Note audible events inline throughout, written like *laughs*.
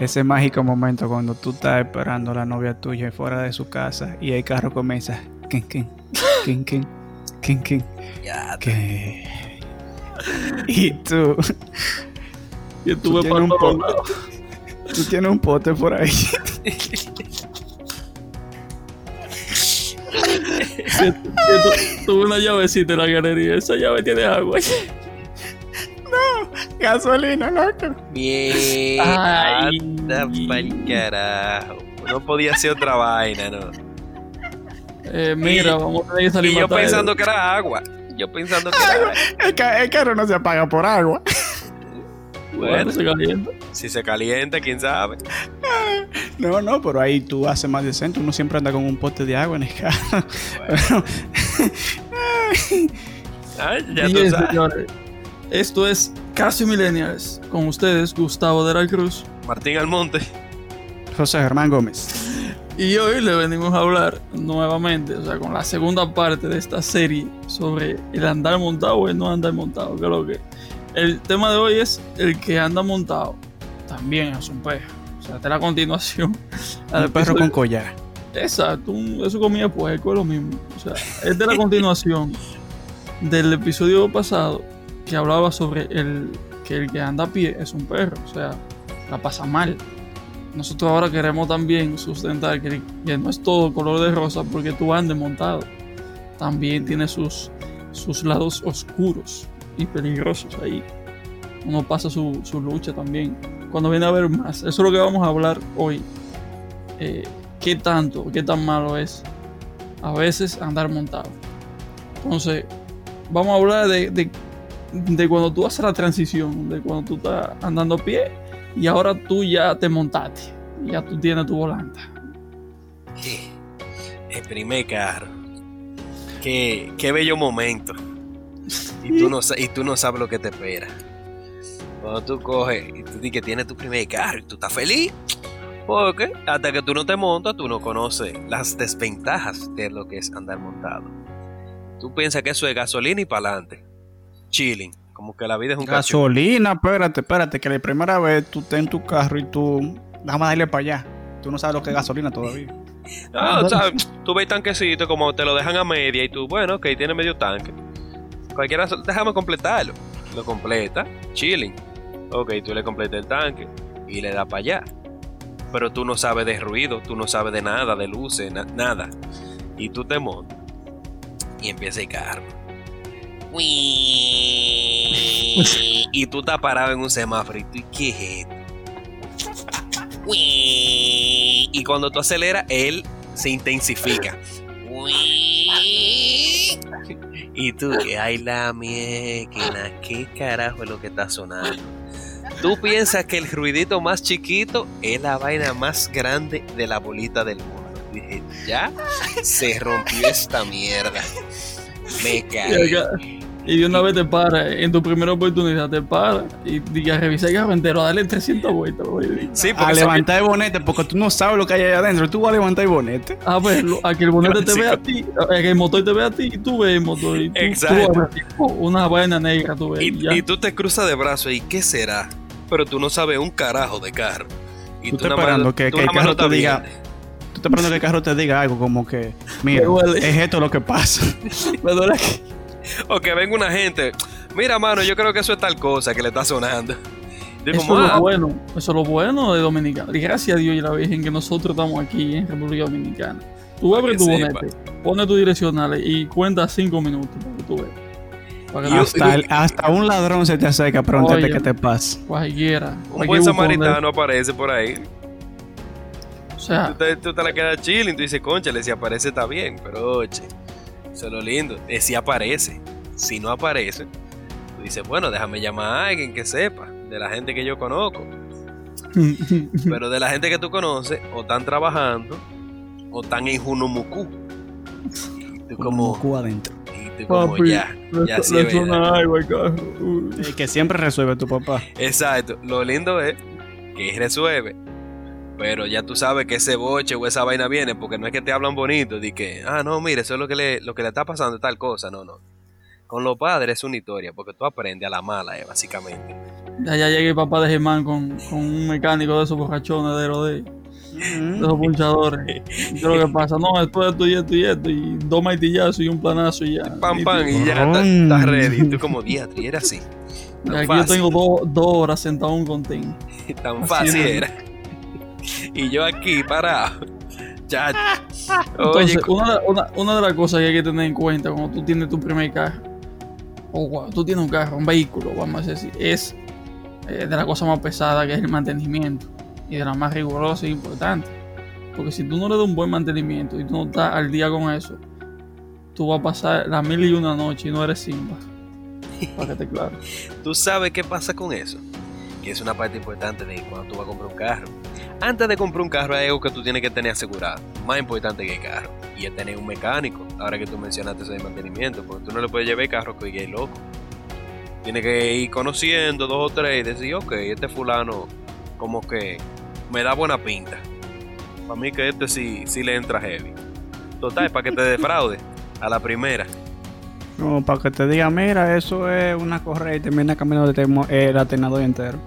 ese mágico momento cuando tú estás esperando a la novia tuya fuera de su casa y el carro comienza. Kin, kin, kin, kin, Ya, que- Y tú, *laughs* Y estuve tienes un lados. tú tienes un pote por ahí. *laughs* Tuve una llavecita en la galería. Esa llave tiene agua. Gasolina, loco. Bien. Ay. Anda pa'l carajo. No podía ser otra vaina, ¿no? Eh, mira, vamos a que salir Y yo pensando que era agua. Yo pensando que era agua. El, ca- el carro no se apaga por agua. Bueno, Bueno, se calienta. si se calienta, quién sabe. *laughs* No, no, pero ahí tú haces más decente. Uno siempre anda con un pote de agua en el carro. *laughs* Pero- Ah, ya tú sabes. señores. Esto es Casi Millennials. Con ustedes, Gustavo de la Cruz. Martín Almonte. José Germán Gómez. Y hoy le venimos a hablar nuevamente, o sea, con la segunda parte de esta serie sobre el andar montado o el no andar montado. Es lo que. El tema de hoy es el que anda montado. También es un perro. O sea, esta es la continuación. al *laughs* Un perro con collar. Exacto, un- eso comía puerco, es lo mismo. O sea, es de la continuación del episodio pasado que hablaba sobre el que el que anda a pie es un perro, o sea, la pasa mal. Nosotros ahora queremos también sustentar que, que no es todo color de rosa porque tú andes montado. También tiene sus, sus lados oscuros y peligrosos ahí. Uno pasa su, su lucha también. Cuando viene a ver más, eso es lo que vamos a hablar hoy. Eh, qué tanto, qué tan malo es a veces andar montado. Entonces, vamos a hablar de, de, de cuando tú haces la transición, de cuando tú estás andando a pie y ahora tú ya te montaste, ya tú tienes tu volante. El primer carro. Qué, qué bello momento. Y tú, no, y tú no sabes lo que te espera. Cuando tú coges y tú dices que tienes tu primer carro y tú estás feliz. Porque hasta que tú no te montas, tú no conoces las desventajas de lo que es andar montado. Tú piensas que eso es gasolina y para adelante. Chilling. Como que la vida es un. Gasolina, espérate, espérate, que la primera vez tú estás en tu carro y tú. Déjame darle para allá. Tú no sabes lo que es gasolina todavía. *laughs* Ah, o sea, tú ves tanquecito como te lo dejan a media y tú, bueno, ok, tiene medio tanque. Cualquiera, déjame completarlo. Lo completa, chilling. Ok, tú le completas el tanque y le das para allá. Pero tú no sabes de ruido, tú no sabes de nada, de luces, na- nada. Y tú te montas y empieza el carro. Y tú estás parado en un semáforo y tú, ¿qué es esto? Y cuando tú aceleras, él se intensifica. Y tú, que ay la mierda, ¿qué carajo es lo que está sonando? Tú piensas que el ruidito más chiquito es la vaina más grande de la bolita del mundo. Dije, ya se rompió esta mierda. Me caí. Y de una vez te para, en tu primera oportunidad te para y diga, revisa el carro entero, dale 300 vueltas. Sí, A levantar el bonete, porque tú no sabes lo que hay allá adentro. Tú vas a levantar el bonete. A verlo, a que el bonete te vea a ti, a que el motor te vea a ti y tú ves el motor. Y tú, Exacto. tú ves, una vaina negra, tú ves. Y, y y tú te cruzas de brazos y ¿qué será? Pero tú no sabes un carajo de carro. Y Tú estás nada más- esperando que, tú que el carro te estás diga. Tú estás esperando que el carro te diga algo como que, mira, es esto lo que pasa. *laughs* Me duele aquí. *laughs* O que venga una gente. Mira, mano, yo creo que eso es tal cosa que le está sonando. Eso es lo bueno, eso es lo bueno de Dominicana. Y gracias a Dios y a la Virgen que nosotros estamos aquí en República Dominicana. Tú abres tu sepa. bonete, pones tu direccional y cuenta cinco minutos para que tú veas. Hasta, el- hasta un ladrón se te acerca Oye. qué te pasa. cualquiera. un buen samaritano aparece por ahí. O sea, Tú te, tú te la quedas chilling, tú dices, conchale, si aparece está bien, pero oye, eso es lo lindo. Es si aparece. Si no aparece, tú dices, bueno, déjame llamar a alguien que sepa, de la gente que yo conozco. *laughs* Pero de la gente que tú conoces, o están trabajando, o están en Junumuku. Y tú como, Como adentro. y tú como Papi, ya, ya sí es que siempre resuelve tu papá. Exacto. Lo lindo es que resuelve. Pero ya tú sabes que ese boche o esa vaina viene porque no es que te hablan bonito. De que, ah, no, mire, eso es lo que le, lo que le está pasando, tal cosa. No, no. Con los padres es una historia, porque tú aprendes a la mala, eh, básicamente. Ya, ya llega el papá de Germán con, con un mecánico de esos borrachones de rodeo, de esos punchadores. ¿Qué es lo que *laughs* pasa? No, esto, esto y esto y esto, y dos martillazos y un planazo y ya. Pam, Y pam, y ya cabrón. estás estás ready. Y tú como diatri, era así. tú- Tan Aquí yo tengo dos dos horas sentado en un container. *laughs* tan fácil era. Y yo aquí parado. Ya. Entonces, Oye, una, una, una de las cosas que hay que tener en cuenta cuando tú tienes tu primer carro, o cuando tú tienes un carro, un vehículo, vamos a decir, es eh, de la cosa más pesada que es el mantenimiento y de la más rigurosa e importante. Porque si tú no le das un buen mantenimiento y tú no estás al día con eso, tú vas a pasar las mil y una noche y no eres Simba. Para que te claro. *laughs* ¿Tú sabes qué pasa con eso? Que es una parte importante de cuando tú vas a comprar un carro. Antes de comprar un carro hay algo que tú tienes que tener asegurado. Más importante que el carro. Y es tener un mecánico. Ahora que tú mencionaste eso de mantenimiento. Porque tú no le puedes llevar el carro que es loco. Tienes que ir conociendo dos o tres y decir, ok, este fulano como que me da buena pinta. Para mí que este sí, sí le entra heavy. Total, para que te defraude a la primera. No, para que te diga, mira, eso es una correa y termina temo- el alternador entero.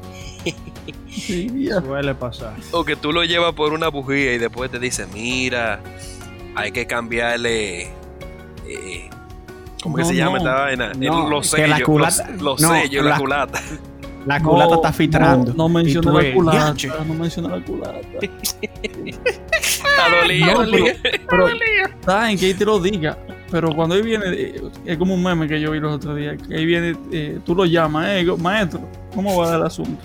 Suele pasar. O que tú lo llevas por una bujía y después te dice, mira, hay que cambiarle. eh, ¿Cómo que se llama no. esta vaina? El- No, los que la sellos, culata- los, los no, sellos, la la- culata. La culata No, está filtrando. No, tú la culata. "Yache". No mencioné la culata. *laughs* Está dolido. Pero está en que ahí te lo diga. Pero cuando ahí viene, eh, es como un meme que yo vi los otros días. Que ahí viene, eh, tú lo llamas, eh, maestro, ¿cómo va el asunto?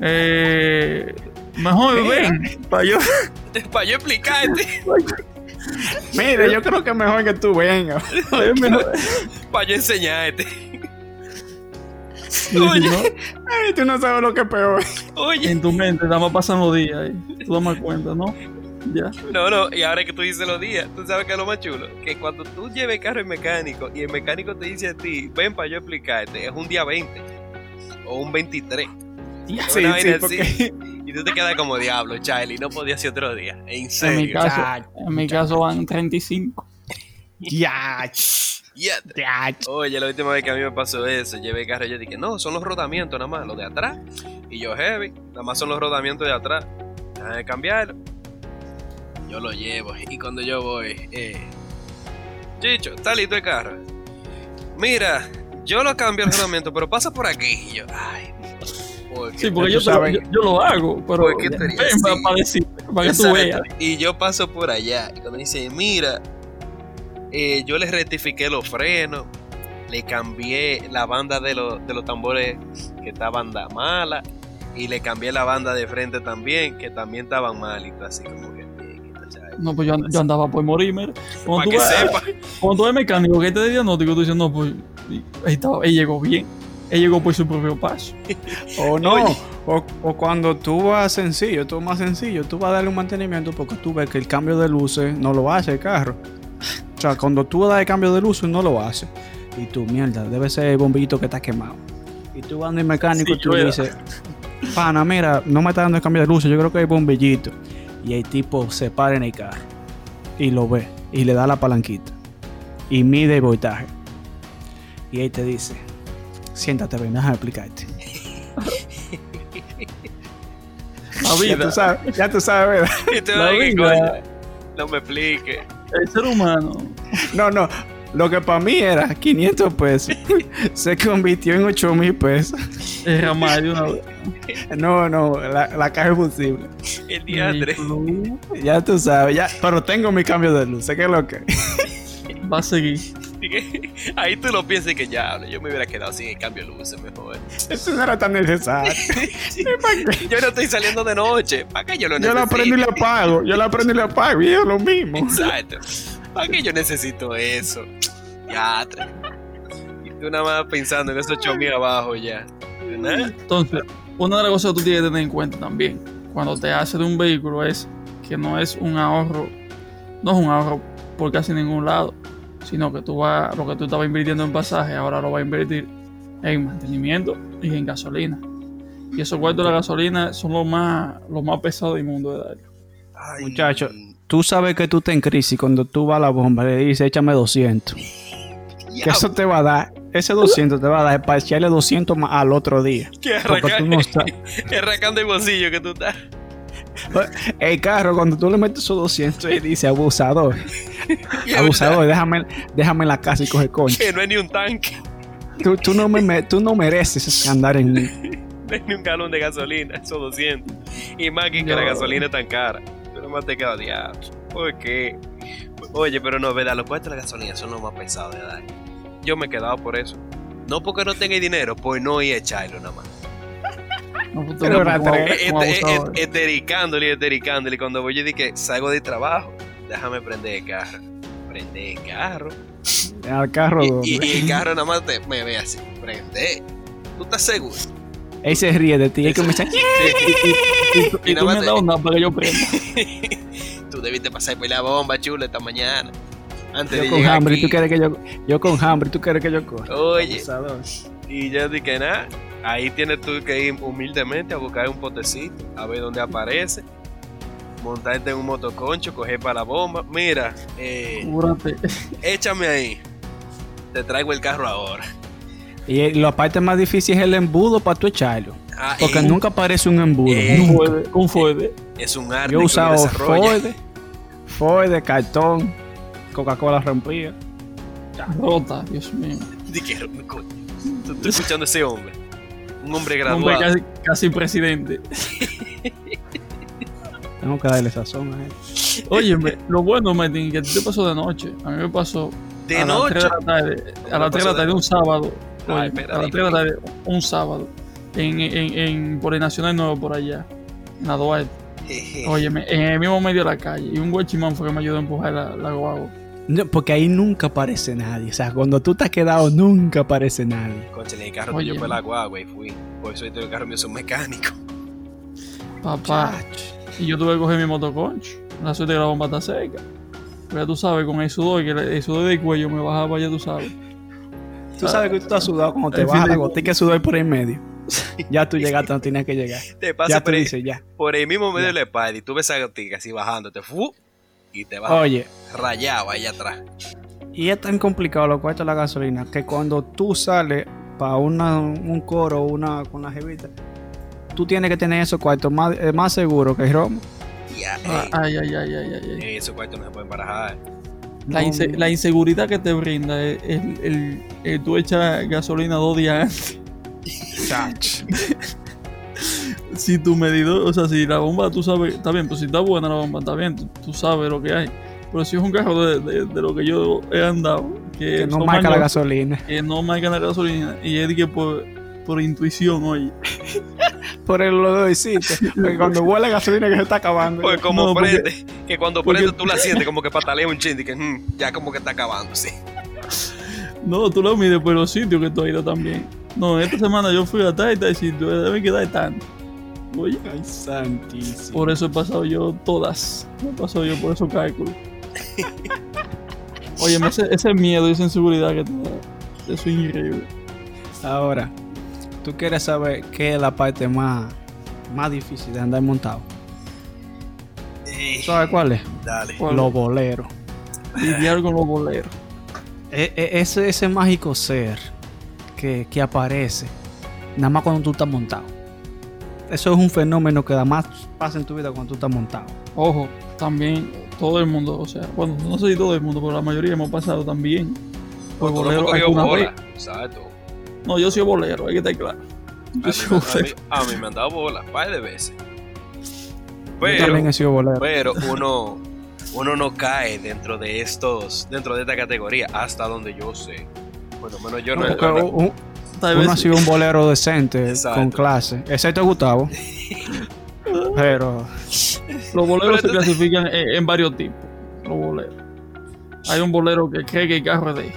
Eh, mejor ven, para yo. *laughs* Para yo explicarte, *laughs* Mira, yo creo que es mejor que tú vengas. *laughs* para yo enseñarte. Oye. no, Ay, tú no sabes lo que es peor. Oye, en tu mente, nada más pasan los días. Y tú das cuenta, ¿no? Ya. no, no, y ahora que tú dices los días, tú sabes que es lo más chulo. Que cuando tú lleves el carro al mecánico y el mecánico te dice a ti, ven para yo explicarte, es un día 20 o un 23. Sí, Una sí, vaina porque... así. *laughs* Y tú te quedas como diablo, Charlie, no podía ser otro día. En En mi serio. caso, Ya, en mi caso van 35. Ya, Ya. ya. Oye, la última vez que a mí me pasó eso, llevé el carro y yo dije, no, son los rodamientos nada más, los de atrás. Y yo, heavy, nada más son los rodamientos de atrás. Déjame cambiarlo. Yo lo llevo. Y cuando yo voy, eh, Chicho, está listo el carro. Mira, yo lo cambio el *laughs* rodamiento, pero pasa por aquí. Y yo, ay, ¿por Sí, porque yo, lo- sabes- yo, yo lo hago, pero ¿Por qué tú ven eres para, decir, para que tú veas. Y yo paso por allá. Y cuando dice, mira, eh, yo le rectifiqué los frenos, le cambié la banda de, los- de los tambores que estaban da- mala, y le cambié la banda de frente también, que también estaban mal. Y tú así como que. No, pues yo, yo andaba por morirme. Cuando tú, cuando tú eres mecánico que te dé diagnóstico, tú dices, no, pues ahí estaba, él llegó bien. Él llegó por su propio paso. *laughs* O no, o, o cuando tú vas sencillo, tú más sencillo, tú vas a darle un mantenimiento porque tú ves que el cambio de luces no lo hace el carro. O sea, cuando tú das el cambio de luces no lo hace. Y tú, mierda, debe ser el bombillito que está quemado. Y tú vas al mecánico Sí, y tú le dices, pana, mira, no me está dando el cambio de luces, yo creo que hay bombillito. Y el tipo se para en el carro y lo ve y le da la palanquita y mide el voltaje. Y ahí te dice, siéntate, ven, déjame explicarte. La Ya vida, tú sabes, ya tú sabes, ¿verdad? *laughs* Y tú, la ay, ¿qué vida? No me explique. el ser humano. No, no. Lo que para mí era 500 pesos, *laughs* se convirtió en 8 mil pesos. Es ramar de una vez. No, no, la, la caja es posible. El diatre. Ya tú sabes, ya. Pero tengo mi cambio de luz, sé que es lo que. Va a seguir. *laughs* Ahí tú lo piensas y que ya, yo me hubiera quedado sin el cambio de luces mejor. Eso no era tan necesario. *laughs* Yo no estoy saliendo de noche. ¿Para qué yo lo Yo necesito? la prendo y la apago, yo la prendo y la apago, y es lo mismo. Exacto. ¿Para qué yo necesito eso? Ya. Y tú nada más pensando en esos chomis abajo ya. Entonces, una de las cosas que tú tienes que tener en cuenta también cuando te haces de un vehículo es que no es un ahorro, no es un ahorro por casi ningún lado, sino que tú vas, lo que tú estabas invirtiendo en pasaje, ahora lo vas a invertir en mantenimiento y en gasolina. Y esos cuartos de la gasolina son los más, los más pesados del mundo de dar. Ay, Muchacho. Tú sabes que tú estás en crisis cuando tú vas a la bomba y le dices, échame 200. Que eso te va a dar ese 200 te va a dar para echarle 200 más al otro día. Que tú no arrancando el bolsillo que tú estás. *laughs* El carro, cuando tú le metes esos 200 y dice abusador, *laughs* es abusador, déjame, déjame en la casa y coge concha. Que no hay ni un tanque, Tú, tú, no me, tú no mereces andar en. *laughs* no hay ni un galón de gasolina, esos 200. Y más que, que la gasolina es tan cara. Tú nomás te quedas diablo. ¿Por qué? Oye, pero no, verdad, los cuestos de la gasolina son los más pesados de dar. Yo me he quedado por eso. No porque no tenga dinero, pues no ir a echarlo nada más. No, pues, Pero como- como Eh, eh, abusador. eh, Etericándole etericándole. Cuando voy yo dije, salgo de trabajo, déjame prender el carro. Prende el carro. Al carro. Y, y- y el carro *laughs* nada más te- me ve así. Prende. ¿Tú estás seguro? Él se ríe de ti. Él comienza. Y tú- y y tú me das una para que yo prenda. *laughs* Tú debiste pasar por la bomba chula esta mañana. Antes Yo de con hambre, aquí. ¿tú quieres que yo, yo con hambre, ¿tú quieres que yo corra? Oye, Abusador. y yo dije, nada, ahí tienes tú que ir humildemente a buscar un potecito, a ver dónde aparece, montarte en un motoconcho, coger para la bomba. Mira, eh, échame ahí. Te traigo el carro ahora. Y eh, la parte más difícil es el embudo para tú echarlo. Ah, Porque eh, nunca parece un embudo. Eh, Un fuede. es un arte Yo he usado. Ford, Ford, cartón, Coca-Cola rompida. Rota, Dios mío. Coño, tú estás escuchando a ese hombre. Un hombre Un hombre graduado. casi, casi presidente. *laughs* Tengo que darle sazón a él. Óyeme, lo bueno, Martín, que a ti te pasó de noche. A mí me pasó De a noche. las 3 de la tarde. A las 3 de la de tarde un sábado. Ay, Oye, espera, a las dime, 3 de la tarde un sábado. En, en, en, por el Nacional Nuevo, por allá. En la Duarte. Óyeme, en el mismo medio de la calle. Y un guachimán fue que me ayudó a empujar la, la guagua. No, porque ahí nunca aparece nadie. O sea, cuando tú te has quedado, nunca aparece nadie. Conchale, el carro Oye. que yo fue la guagua y fui. Por eso el carro mío es un mecánico. Papá. Y yo tuve que coger mi motoconcho. La suerte que la bomba está seca. Pero ya tú sabes, con el sudor, que el sudor del cuello me bajaba, ya tú sabes. Tú sabes que tú estás sudado cuando te bajas la de- gotica de sudor por el medio. Ya tú *laughs* llegaste, no tenías que llegar. Te pasa Ya por, ahí, dices, ya. por el mismo medio de la espalda y tú ves esa gotica así bajándote. ¡fu! Y te vas Oye, rayado ahí atrás. y es tan complicado lo cuesta la gasolina que cuando tú sales para un coro una, con la jevita, tú tienes que tener esos cuartos más, eh, más seguros que el romo. Ya, Ah, ey, Ay, ay, ay, ay, ay. ay. esos cuartos no se pueden barajar. La, No, inse- la inseguridad que te brinda es el, el, el tú echar gasolina dos días antes. *laughs* Si tu medidor, o sea, si la bomba tú sabes, está bien, pues si está buena la bomba, está bien, tú, tú sabes lo que hay. Pero si es un carro de, de- de lo que yo he andado, que, Que no marca la gasolina. que no marca la gasolina, y es que por, por intuición, oye. *laughs* Por el olorcito. *laughs* Porque cuando huele la gasolina que se está acabando. Porque como No, porque- prende, que cuando porque- prende tú la sientes como que patalea un chin y que mm, ya como que está acabando, sí. *laughs* No, tú lo mides por los sitios que tú has ido también. No, esta semana yo fui a tal y tal sitio, debe quedar tanto. Oye, Ay, santísimo. por eso he pasado yo todas. Me he pasado yo por esos cálculos. *laughs* Oye, ese, ese miedo y esa inseguridad que te da, eso es increíble. Ahora, tú quieres saber qué es la parte más, más difícil de andar montado. Eh, ¿Sabes cuál es? dale. ¿Cuál? Los boleros. Lidiar con los boleros. *laughs* E- e- ese, ese mágico ser que, que aparece nada más cuando tú estás montado. Eso es un fenómeno que nada más pasa en tu vida cuando tú estás montado. Ojo, también todo el mundo, o sea, bueno, no sé si todo el mundo, pero la mayoría hemos pasado también por Tú no bolero alguna bola. vez. Exacto. No, yo soy bolero, hay que estar claro. A Yo mí, soy me- a, bolero. mí, a mí me han dado bola, un par de veces. Yo también he sido bolero. pero *laughs* uno, uno no cae dentro de estos, dentro de esta categoría, hasta donde yo sé. Por lo menos yo no, no- un- Tal uno vez ha sido un bolero *laughs* decente Exacto. con clase, excepto Gustavo. *laughs* Pero los boleros Pero se clasifican en, en varios tipos. Los boleros. Hay un bolero que cree que el carro es de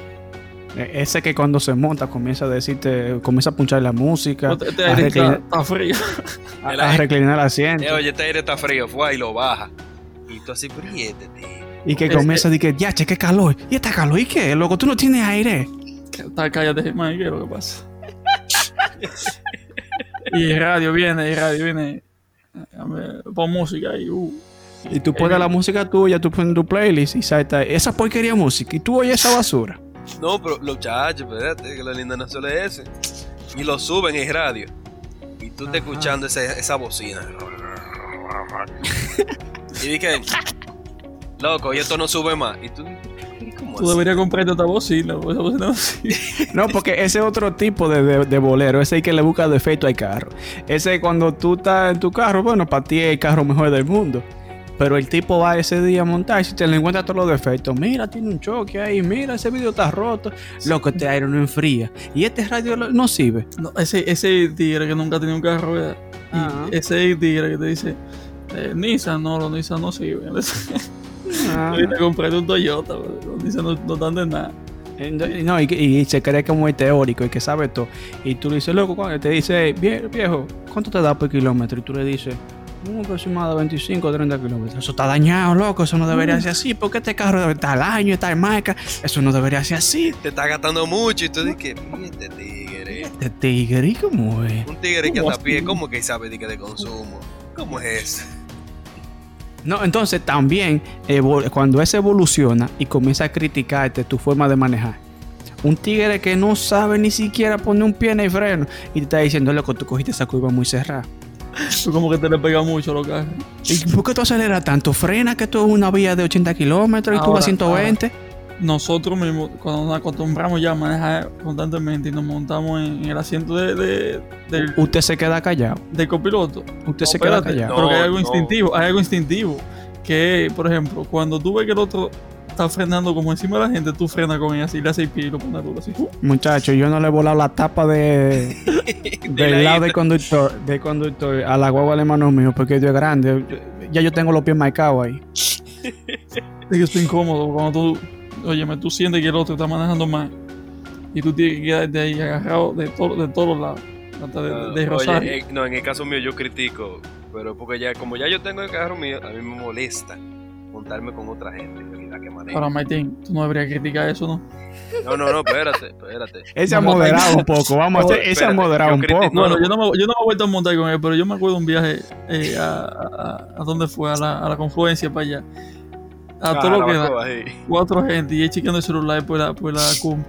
eh, ese que cuando se monta comienza a decirte, comienza a punchar la música, a, aire está, reclinar, está frío. *laughs* a- El a aire- reclinar el asiento. Eh, oye, este aire está frío, fue y lo baja. Y tú así, pero y que Es- comienza a decir, ya, che, qué calor. ¿Y esta calor? ¿Y qué? Loco, tú no tienes aire. Está, cállate, man, ¿qué es lo que pasa? Y el radio viene, el radio viene. Pon música ahí. Uh. Y tú pones la música tuya, tú pones tu playlist y salta esa porquería música. Y tú oyes esa basura. No, pero los muchachos, espérate, que lo lindo no solo es ese. Y lo suben en radio. Y tú te escuchando esa, esa bocina. *laughs* y dije, loco, y esto no sube más. Y tú, ¿y ¿cómo Tú así? deberías comprarte otra bocina, esa bocina no sirve. No, porque ese es otro tipo de, de- de bolero. Ese es el que le busca defecto al carro. Ese es cuando tú estás en tu carro, bueno, para ti es el carro mejor del mundo. Pero el tipo va ese día a montar y si te le encuentra todos los defectos. Mira, tiene un choque ahí. Mira, ese video está roto. Loco, este aire no enfría. Y este radio lo- no sirve. No, ese, ese tigre que nunca ha tenido un carro, ¿verdad? Y Ajá. ese tigre que te dice, eh, Nissan, no, los Nissan no sirven. Ah. Y te compré un Toyota, bro. Nissan no, no dan de nada. No, y, y se cree como el teórico y que sabe todo. Y tú le dices, loco, ¿cuánto? te dice, "Vie- viejo, ¿cuánto te da por kilómetro? Y tú le dices, un aproximado de 25 o 30 kilómetros. Eso está dañado, loco. Eso no debería ser así. Porque este carro debe estar al año, está en marca. Eso no debería ser así. Te está gastando mucho. Y tú dices, este tigre. Este tigre, ¿y cómo es? Un tigre que ¿Cómo anda a pie? ¿cómo que sabe de, que de consumo? ¿Cómo es eso? No, entonces también cuando eso evoluciona y comienza a criticarte tu forma de manejar. Un tigre que no sabe ni siquiera poner un pie en el freno y te está diciendo, loco, tú cogiste esa curva muy cerrada. Tú como que te le pega mucho a los carros. ¿Y por qué tú aceleras tanto? Frena que esto es una vía de 80 kilómetros y tú Ahora, vas a 120. Nosotros mismos, cuando nos acostumbramos ya a manejar constantemente y nos montamos en, en el asiento de, de- del, Usted se queda callado. del copiloto, Usted se No, queda espérate, callado. Porque hay No, algo no. instintivo, hay algo instintivo. Que, por ejemplo, cuando tú ves que el otro está frenando como encima de la gente, tú frenas con él así, le haces el pie y lo pones duro así. Muchacho, yo no le he volado la tapa de, *laughs* De la del lado del conductor, del conductor a la guagua del hermano mío porque Dios es grande. Ya yo tengo los pies marcados ahí. Es que estoy incómodo cuando tú, óyeme, tú sientes que el otro está manejando mal y tú tienes que quedarte ahí agarrado de, to- de todos lados, hasta de, de- de Oye, Rosario. eh, no, en el caso mío yo critico, pero porque ya, como ya yo tengo el carro mío, a mí me molesta montarme con otra gente en realidad que maneja. Ahora, Martín, tú no deberías criticar eso, ¿no? No, no, no, espérate, espérate. Ese ha No, moderado un poco. Vamos a hacer, ese ha Espérate, moderado un poco. No, Bueno, no. yo, no me, yo no me he vuelto a montar con él, pero yo me acuerdo un viaje eh, a, a, a dónde fue, a la, a la confluencia para allá. A Ah, todo lo que da. sí. Cuatro gente y chequeando el celular por la, por la cumbre.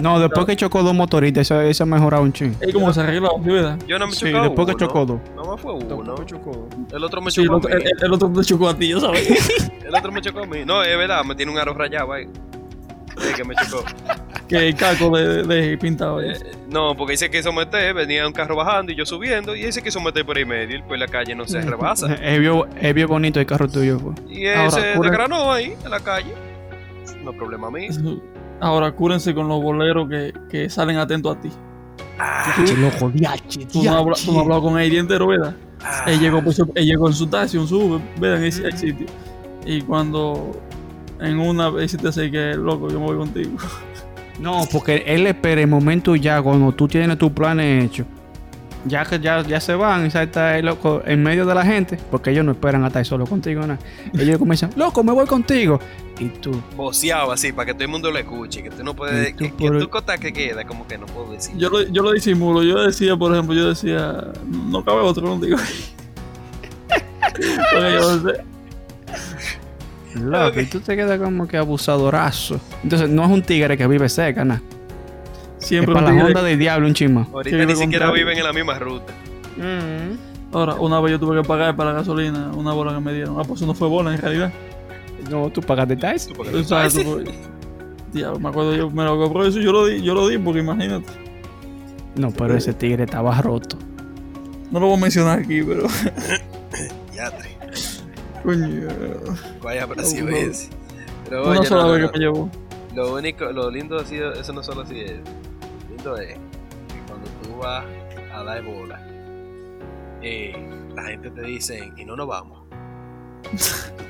No, después que chocó dos motoristas, eso, eso ha mejorado un ching. Es como se arregla, ¿sí, ¿verdad? Yo no me Sí, chocó después que chocó dos. No más fue uno. chocó El otro me Sí, el chocó otro, a mí. el, el otro te chocó a ti, yo sabes. *laughs* El otro me chocó a mí. No, es verdad, me tiene un aro rayado ahí. Sí, que me chocó. que el caco de, de, de pintado. Eh, no, porque dice que someter, venía un carro bajando y yo subiendo, y ese que someter por ahí medio, y pues la calle no se rebasa. Es bien, es bien bonito el carro tuyo. pues. Y Ahora, ese cura- desgranó ahí, en la calle. No problema mío. Ahora, cúrense con los boleros que, que salen atentos a ti. Ah, Che, loco, diache, Tú no, has habla- tú no has hablado con él entero, ¿verdad? ah. Él llegó, por su- él llegó en su taxi, un sube, ¿verdad? En ese sitio. Y cuando en una vez se te hace que loco, yo me voy contigo. No, porque él espera el momento ya cuando tú tienes tus planes hechos. Ya que ya, ya se van y ya está ahí, loco en medio de la gente, porque ellos no esperan a estar solo contigo, nada. Ellos comienzan, *laughs* loco, me voy contigo. Y tú, Voceado así para que todo el mundo lo escuche, que tú no puedes, Y tú que, que tú contas que queda, como que no puedo decir. Yo lo, yo lo disimulo, yo decía, por ejemplo, yo decía, no cabe otro contigo. *laughs* Porque yo sé, loco, y tú te quedas como que abusadorazo. Entonces, no es un tigre que vive cerca, nada. Es siempre para un la onda del diablo un chisma. Ahorita ni siquiera contrario. viven en la misma ruta. Ahora, una vez yo tuve que pagar para la gasolina una bola que me dieron. Ah, pues eso no fue bola en realidad. No, tú pagaste taxi. Tú, porque O sea, tú- tú- Diablo, me acuerdo yo, me lo cobró eso, yo lo di, yo lo di porque imagínate. No, pero ese tigre estaba roto. No lo voy a mencionar aquí, pero. *laughs* Coño. vaya Brasil No, no. es. Pero no, no, no. que me llevó. Lo único, lo lindo así, eso no solo así es. Lo lindo es que cuando tú vas a dar bola, eh, la gente te dice, y no nos vamos.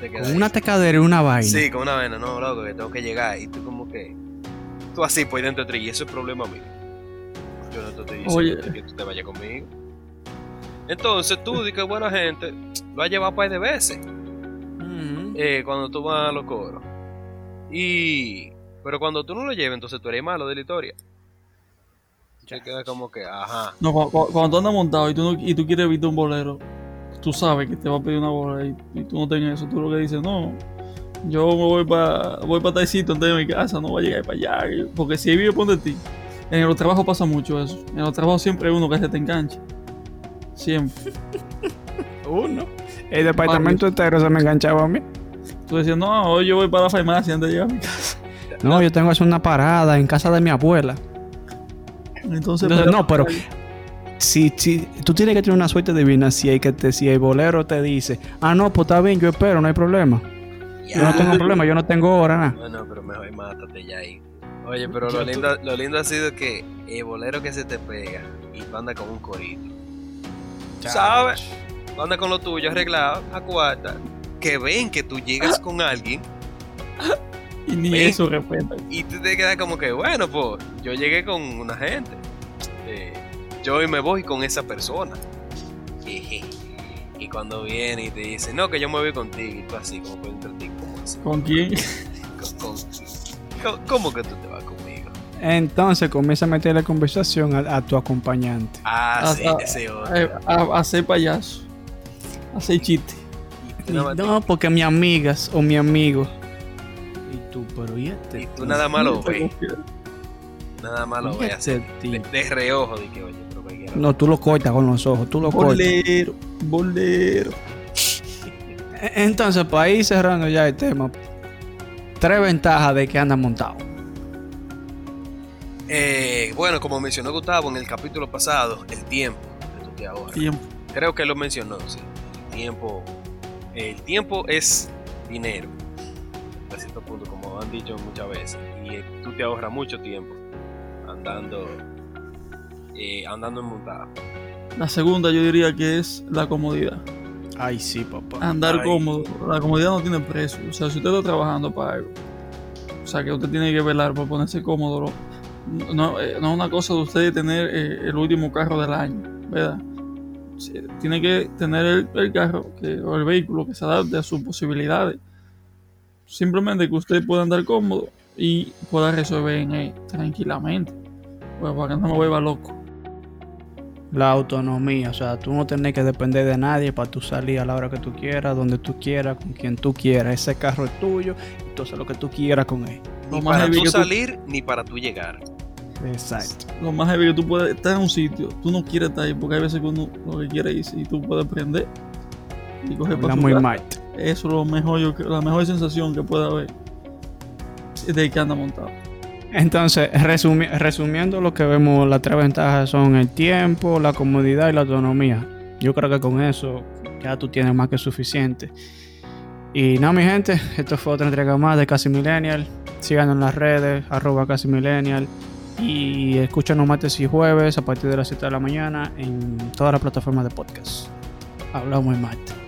Te *laughs* Con una tecadera y una vaina. Sí, con una vaina, no, loco, que tengo que llegar. Y tú como que. Tú así por dentro de ti, y eso es problema mío. Yo no te estoy diciendo Oye. que tú te vayas conmigo. Entonces tú, di que buena gente, lo has llevado un par de veces. Eh, cuando tú vas a los coros. Y. Pero cuando tú no lo llevas, entonces tú eres malo de la historia. Se queda como que, ajá. No, cu- cu- cuando, tú andas montado y tú, no, y tú quieres evitar un bolero, tú sabes que te va a pedir una bola y, y tú no tienes eso. Tú lo que dices, no, Yo me voy para voy para antes de mi casa, no voy a llegar para allá. Porque si vive por de ti. En los trabajos pasa mucho eso. En los trabajos siempre hay uno que se te engancha. Siempre. *laughs* Uno. El departamento entero se me enganchaba a mí. Tú decías, no, hoy yo voy para la farmacia antes de llegar a mi casa. No, yo tengo que hacer una parada en casa de mi abuela. Entonces, Entonces, pero- no, pero si, si tú tienes que tener una suerte divina si hay que te, si el bolero te dice, ah no, pues está bien, yo espero, no hay problema. Yo no tengo problema, yo no tengo hora, nada. Bueno, pero mejor mátate ya ahí. Oye, pero lo lindo, lo lindo ha sido que el bolero que se te pega y tú andas con un corito. ¿Sabes? Tú andas con lo tuyo arreglado, a cuarta. Que ven que tú llegas con alguien *laughs* y ni eso respetan. y tú te quedas como que, bueno, pues yo llegué con una gente. Eh, yo hoy me voy con esa persona. Y cuando viene y te dice, no, que yo me voy contigo. Y tú así, como dentro de ti, ¿cómo así? ¿Con quién? *laughs* ¿Cómo, que tú te vas conmigo? Entonces comienza a meterle conversación a, a tu acompañante. Ah, Ah, sí, ah, ese otro. A, a payaso. A hacer chiste. Y No, porque mi amigas o mi amigo. Y tú, pero ¿y este? y tú nada más lo Esta ves. confianza. Nada más lo ¿Y ves así. este De, de reojo, de que, oye, pero cualquiera. No, tú lo cortas con los ojos, tú lo cortas. Bolero, bolero. E- Entonces, para ir cerrando ya el tema, tres ventajas de que anda montado. Eh, bueno, como mencionó Gustavo en el capítulo pasado, el tiempo que tú te ahorras. Tiempo. Creo que lo mencionó, sí. El tiempo, el tiempo es dinero. A cierto punto, como han dicho muchas veces. Y eh, tú te ahorras mucho tiempo andando, eh, andando en montada. La segunda yo diría que es la comodidad. Ay, sí, papá. Andar Ay. cómodo. La comodidad no tiene precio. O sea, si usted está trabajando para algo, o sea, que usted tiene que velar por ponerse cómodo. No, eh, no es una cosa de usted tener eh, el último carro del año, ¿verdad? Tiene que tener el, el carro que, o el vehículo que se adapte a sus posibilidades. Simplemente que usted pueda andar cómodo y pueda resolver en él tranquilamente. Pues para que no me vuelva loco. La autonomía, o sea, tú no tienes que depender de nadie para tú salir a la hora que tú quieras, donde tú quieras, con quien tú quieras. Ese carro es tuyo y tú haces lo que tú quieras con él. Ni para tú que tú- salir, ni para tú llegar. Exacto. Lo más heavy que tú puedes estar en un sitio, tú no quieres estar ahí porque hay veces que uno lo que quiere es y tú puedes prender y coger para muy mal. Eso es lo mejor, yo la mejor sensación que puede haber de que anda montado. Entonces, resumi- resumiendo lo que vemos, las tres ventajas son el tiempo, la comodidad y la autonomía. Yo creo que con eso ya tú tienes más que suficiente. Y nada, mi gente, esto fue otra entrega más de Casi Millennial. Síganos en las redes, arroba Casi Millennial. Y escúchanos martes y jueves a partir de las 7 de la mañana en todas las plataformas de podcast. Hablamos en martes.